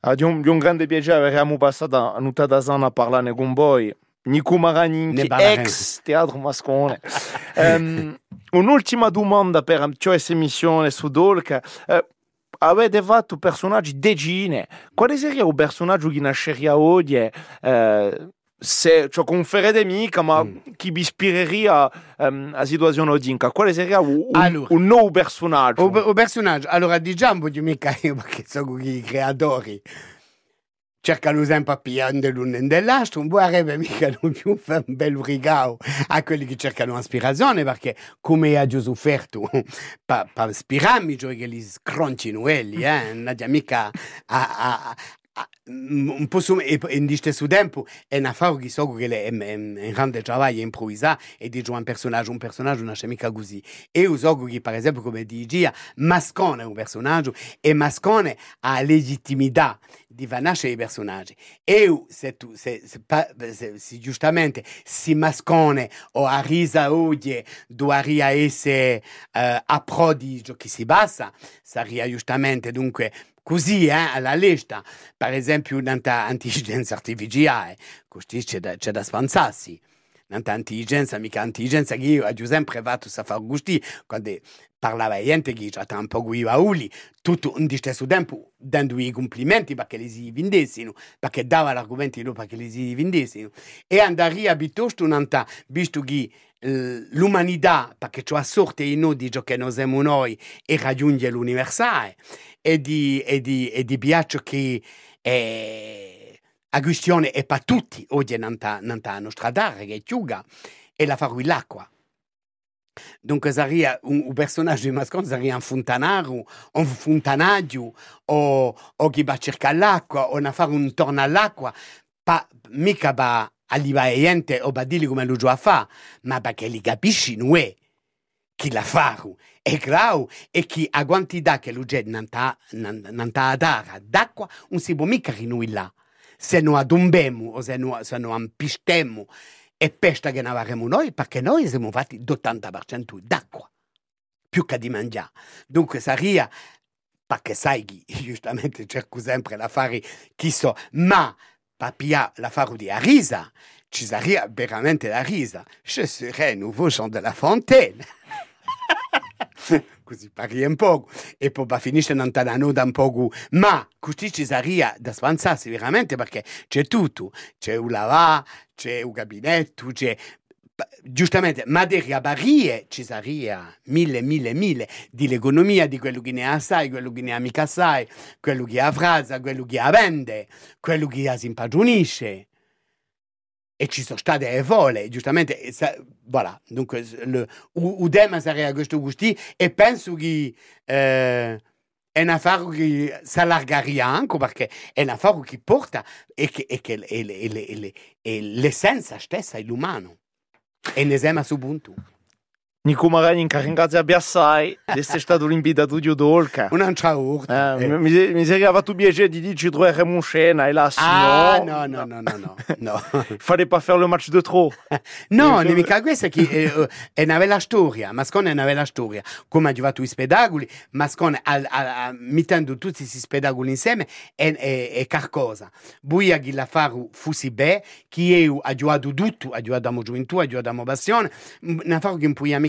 Ah, di, un, di un grande piacere abbiamo passato una zona a parlare con voi Nico Maranin, ex Teatro Mascone. um, un'ultima domanda per questa emissione su Dolca. Uh, avete fatto personaggi decine. Quale sarebbe un personaggio che nascerebbe oggi? Uh, se, cioè, mica, ma mm. chi vi ispirerebbe a, um, a situazione odinca? Quale sarebbe un, allora, un nuovo personaggio? Un, personaggio, allora diciamo di mica io perché sono i creatori cercano sempre a pigliare l'uno e dell'altro, non vorrebbe mica non più fare un bel rigao a quelli che cercano ispirazione, perché come ha già sofferto per ispirarmi, cioè che li scroncino quelli, eh? non ha mica a, a, un po' su, e, in di stesso tempo è una fare che so che è un grande lavoro improvvisato e di un personaggio un personaggio non c'è mica così. Io so che per esempio come dici Mascone è un personaggio e Mascone ha legittimità di far nascere i personaggi. E se, tu, se, se, se, se giustamente si Mascone o a risa oggi dovrebbe essere uh, a pro di che si bassa sarebbe giustamente dunque così eh, alla lista, per esempio un'intelligenza artificiale, così c'è da, c'è da spanzarsi. Un'intelligenza, mica intelligenza che io ho sempre fatto a fare gusti quando parlava gente che già un po' guiva uli, tutto in stesso tempo dando i complimenti perché li si vendessero, perché dava l'argomento perché li si vendessero. E andare piuttosto un'anta, visto che l'umanità, perché ciò sorte in noi di ciò che noi siamo noi e raggiunge l'universale, e di, e di, e di piaccio che eh, la questione è per tutti, oggi non sta nostra terra, che è chiuga, e la farò l'acqua. Dunque sarebbe un, un personaggio di mascotte sarebbe un fontanaro, un fontanaggio, o, o chi va a cercare l'acqua, o a fare un torno all'acqua, pa, mica va arrivare niente o va a dire come lo già fa, ma perché li capisci noi chi la faru e grau? E chi a quantità che lui non sta a dare d'acqua non si può mica rinuilla se non adumbemo o se non, se non ampistemo e pesta che ne avremo noi perché noi siamo fatti d'80% d'acqua più che di mangiare dunque sarebbe perché sai che giustamente cerco sempre la fare chi so ma papia la fare di risa ci sarebbe veramente la risa. Je serai nouveau Jean de la Fontaine così parli un po' e poi finisce non te la un po' ma così ci sarebbe da spanzarsi veramente perché c'è tutto c'è un lavà c'è un gabinetto c'è giustamente materia varie ci sarebbe mille mille mille di l'economia di quello che ne sai quello che ne ha mica sai quello che ha frasa quello che ha vende quello che si impadronisce e ci sono state le vole, giustamente, voilà, dunque il tema sarebbe questo gusti e penso che eh, è un affare che si allargerebbe anche perché è un affare che porta e che, e che e, e, l'essenza stessa è l'umano e ne siamo a suo punto. Nico Maragni ringrazia assai di essere stato l'invitato di Odolca. Un'altra urta. Eh, mi, mi sarebbe fatto piacere di dirci troveremo un scena e là Ah, no, no, no, no, no. no. pas faire le match de trop. No, Io- ne mica questa che eh, è una bella storia, Mascone è una bella storia. Come ha giocato i spedagoli, Mascone, al, al, al, mettendo tutti questi spedagoli insieme, è, è, è qualcosa. Buia la fusi chi io ha giocato tutto, ha giocato a gioventù, ha giocato a passione, non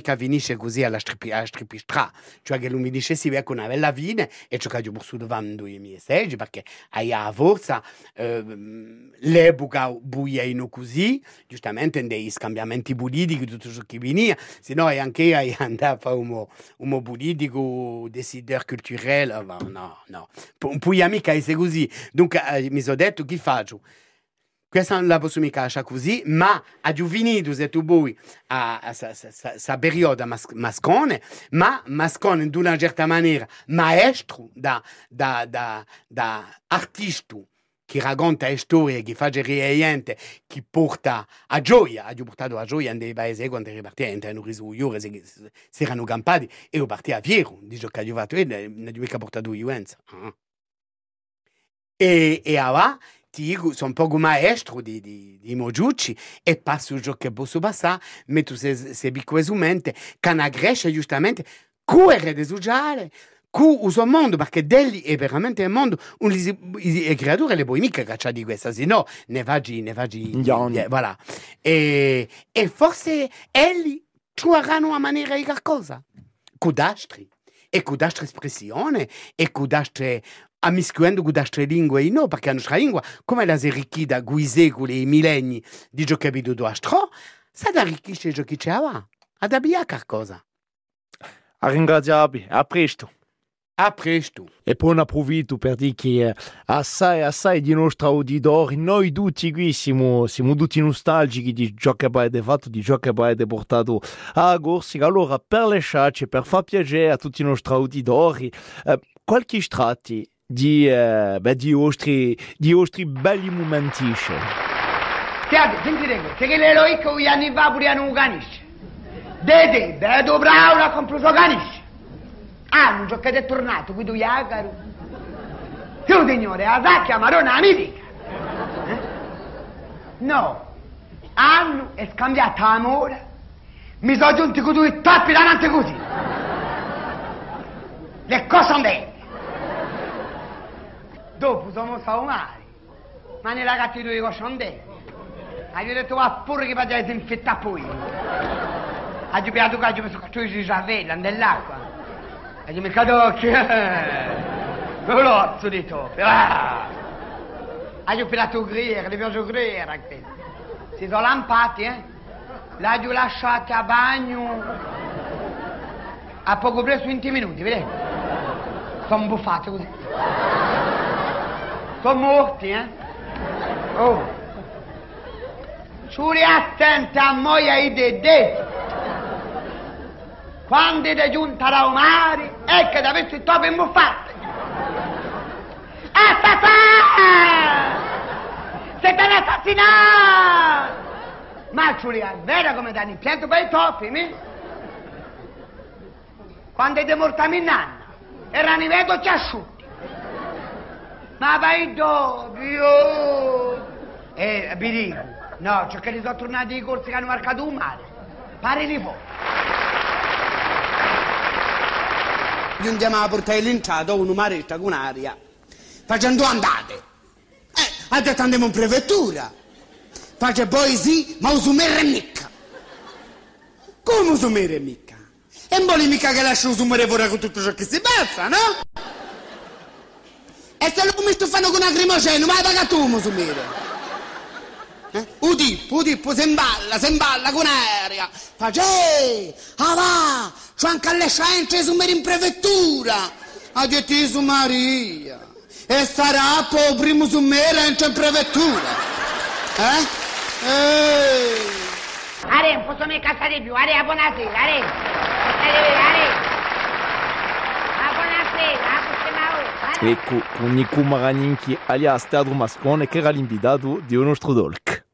che mica finisce così alla, strippi, alla strippistra, cioè che lui mi dice vede con una bella fine e ciò che borsato davanti ai 2016 perché hai a forza ehm, l'epoca buia in così, giustamente in dei scambiamenti politici, tutto ciò che veniva, se no anche io andato a fare un, un politico, desidero culturale, ma no, no, P- poi mica essere così, dunque eh, mi sono detto che faccio? Questa non la posso così, ma se tu a, a mas, mascone, ma mascone in una certa maniera maestro da, da, da, da artista che racconta storie, che fa che porta a gioia, ha portato a gioia paesi quando è ripartito, si erano campati e a Viero, dice che ha giocato e non ha portato Juventus. E, e ti sono un po' maestro di, di, di Mogiucci e passo il gioco che posso passare, metto se, se piccoesumente, che una Grecia giustamente, cuore di sociale, cu uso mondo, perché degli è veramente il mondo, un, le creature le puoi mica cacciare di questa, se no ne vagi, ne Indiani. eh, voilà. E, e forse elli troveranno una maniera di qualcosa, cudastri, e cudastre espressione, e cudastre ammischiando con altre lingue no, perché la nostra lingua, come la si arricchita con i secoli e i millenni di ciò che astro, sa da arricchisce ciò che là, ad abbiare qualcosa. A ringraziarvi, a presto. A presto. E poi ne approfitto per dire che assai, assai di nostri auditori, noi tutti qui siamo, siamo tutti nostalgici di ciò che avete fatto, di ciò che avete portato a Corsica. Allora, per le sciacce, per far piacere a tutti i nostri auditori, eh, qualche strati di, eh, beh, di, vostri, di vostri belli momenti. Tiate, sentite questo, che l'eroico gli anni fa pure hanno un canice. Dede, vedo bravo, ha comprato canice. Ah, non so che è tornato, tu Iacaro. Tu, signore, la sacchia marrona mitica. Eh? No, hanno è scambiata amore. Mi sono giunti con due tappi davanti così. Le cose sono dette. Dopo siamo male. Ma nei ragazzi due dette. Hai detto va pure che vado a disinfettare poi. Hai pigliato che hai messo cazzo di cervello nell'acqua. Hai messo d'occhio. Colozzo di topi. Hai pigliato griera, le piace griera. Si sono lampati, eh? L'hai lasciati a bagno. A poco preso 20 minuti, vedete? Sono buffati così. Sono morti, eh? Oh. Suri attenti a moia i dedè. Quando è giunta da mare, ecco da aversi topo imbuffati. Assassin! Siete un assassinato! Ma Giulia, è vero come danno il pianto per i topi, mi? Quando è morta mia nanna, erano i vedoci asciutti. Ma vai dove? io? Eh, vi dico, no, c'è che li sono tornati i corsi che hanno marcato un male. Pare di fuoco. Andiamo a portare l'inciato una maretta con aria, facendo andate. Eh, ha detto andiamo in prefettura. Face poi sì, ma usumere mica. Come usumere mica? E non vuole mica che lascio usumere fuori con tutto ciò che si passa, no? E se lo mi sto fanno con una grimoceno, ma paga tu, musumere. Eh? Si imballa, si imballa con aria. Face, ah va, c'ho anche alle scienze su in prefettura. Ha Gesù Maria. E sarà il primo su entra in prefettura. Eh? Ehi. Are, non posso mica stare più. Are, buonasera, are. Are, are. Ah, buonasera. E con, con Nico Maraninchi alias Teatro Mascone che era l'invitato di nostro dolc.